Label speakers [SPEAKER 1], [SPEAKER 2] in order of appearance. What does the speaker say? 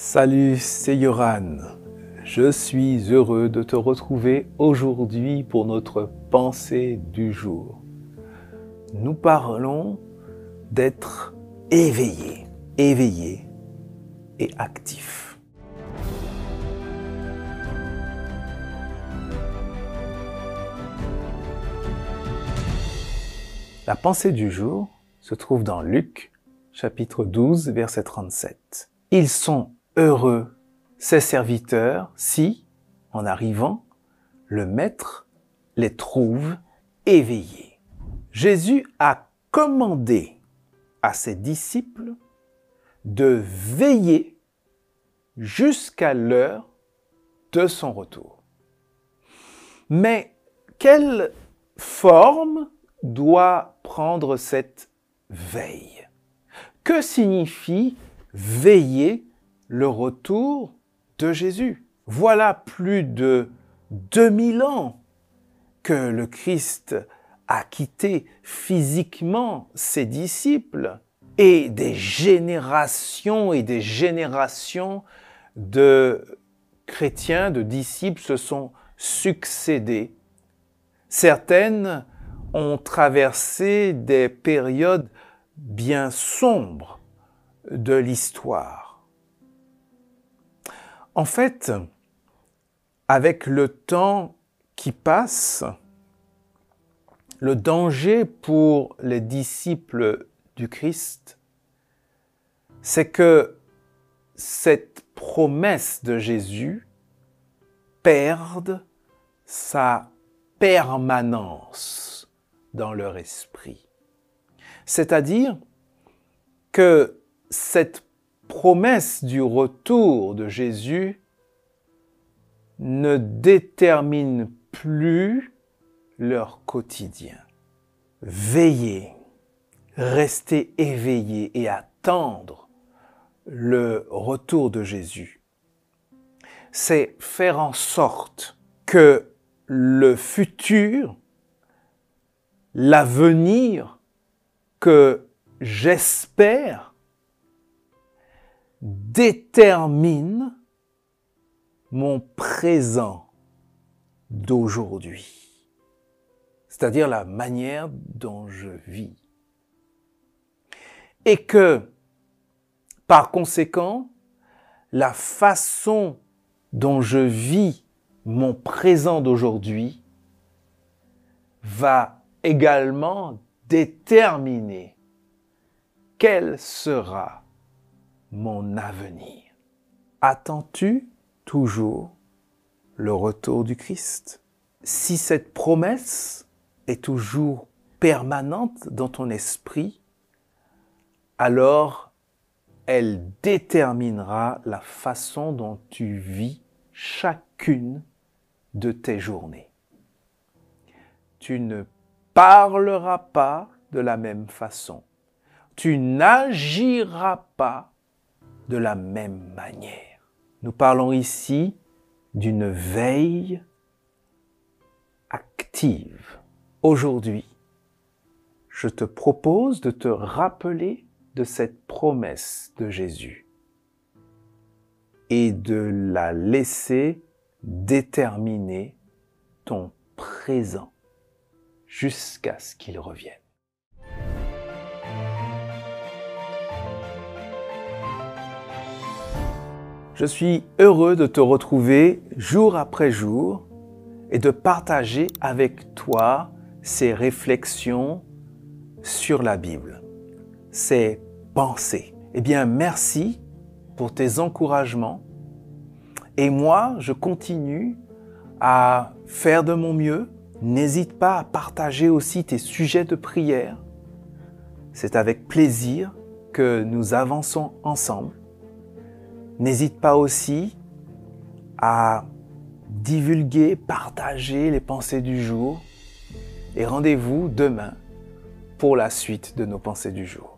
[SPEAKER 1] Salut, c'est Yoran. Je suis heureux de te retrouver aujourd'hui pour notre pensée du jour. Nous parlons d'être éveillé, éveillé et actif. La pensée du jour se trouve dans Luc chapitre 12 verset 37. Ils sont heureux ses serviteurs si, en arrivant, le Maître les trouve éveillés. Jésus a commandé à ses disciples de veiller jusqu'à l'heure de son retour. Mais quelle forme doit prendre cette veille? Que signifie veiller le retour de Jésus. Voilà plus de 2000 ans que le Christ a quitté physiquement ses disciples et des générations et des générations de chrétiens, de disciples se sont succédés. Certaines ont traversé des périodes bien sombres de l'histoire. En fait, avec le temps qui passe, le danger pour les disciples du Christ, c'est que cette promesse de Jésus perde sa permanence dans leur esprit. C'est-à-dire que cette promesse du retour de Jésus ne détermine plus leur quotidien. Veillez, rester éveillé et attendre le retour de Jésus. C'est faire en sorte que le futur, l'avenir que j'espère détermine mon présent d'aujourd'hui, c'est-à-dire la manière dont je vis. Et que, par conséquent, la façon dont je vis mon présent d'aujourd'hui va également déterminer quel sera mon avenir. Attends-tu toujours le retour du Christ? Si cette promesse est toujours permanente dans ton esprit, alors elle déterminera la façon dont tu vis chacune de tes journées. Tu ne parleras pas de la même façon. Tu n'agiras pas de la même manière. Nous parlons ici d'une veille active. Aujourd'hui, je te propose de te rappeler de cette promesse de Jésus et de la laisser déterminer ton présent jusqu'à ce qu'il revienne. Je suis heureux de te retrouver jour après jour et de partager avec toi ces réflexions sur la Bible, ces pensées. Eh bien, merci pour tes encouragements. Et moi, je continue à faire de mon mieux. N'hésite pas à partager aussi tes sujets de prière. C'est avec plaisir que nous avançons ensemble. N'hésite pas aussi à divulguer, partager les pensées du jour et rendez-vous demain pour la suite de nos pensées du jour.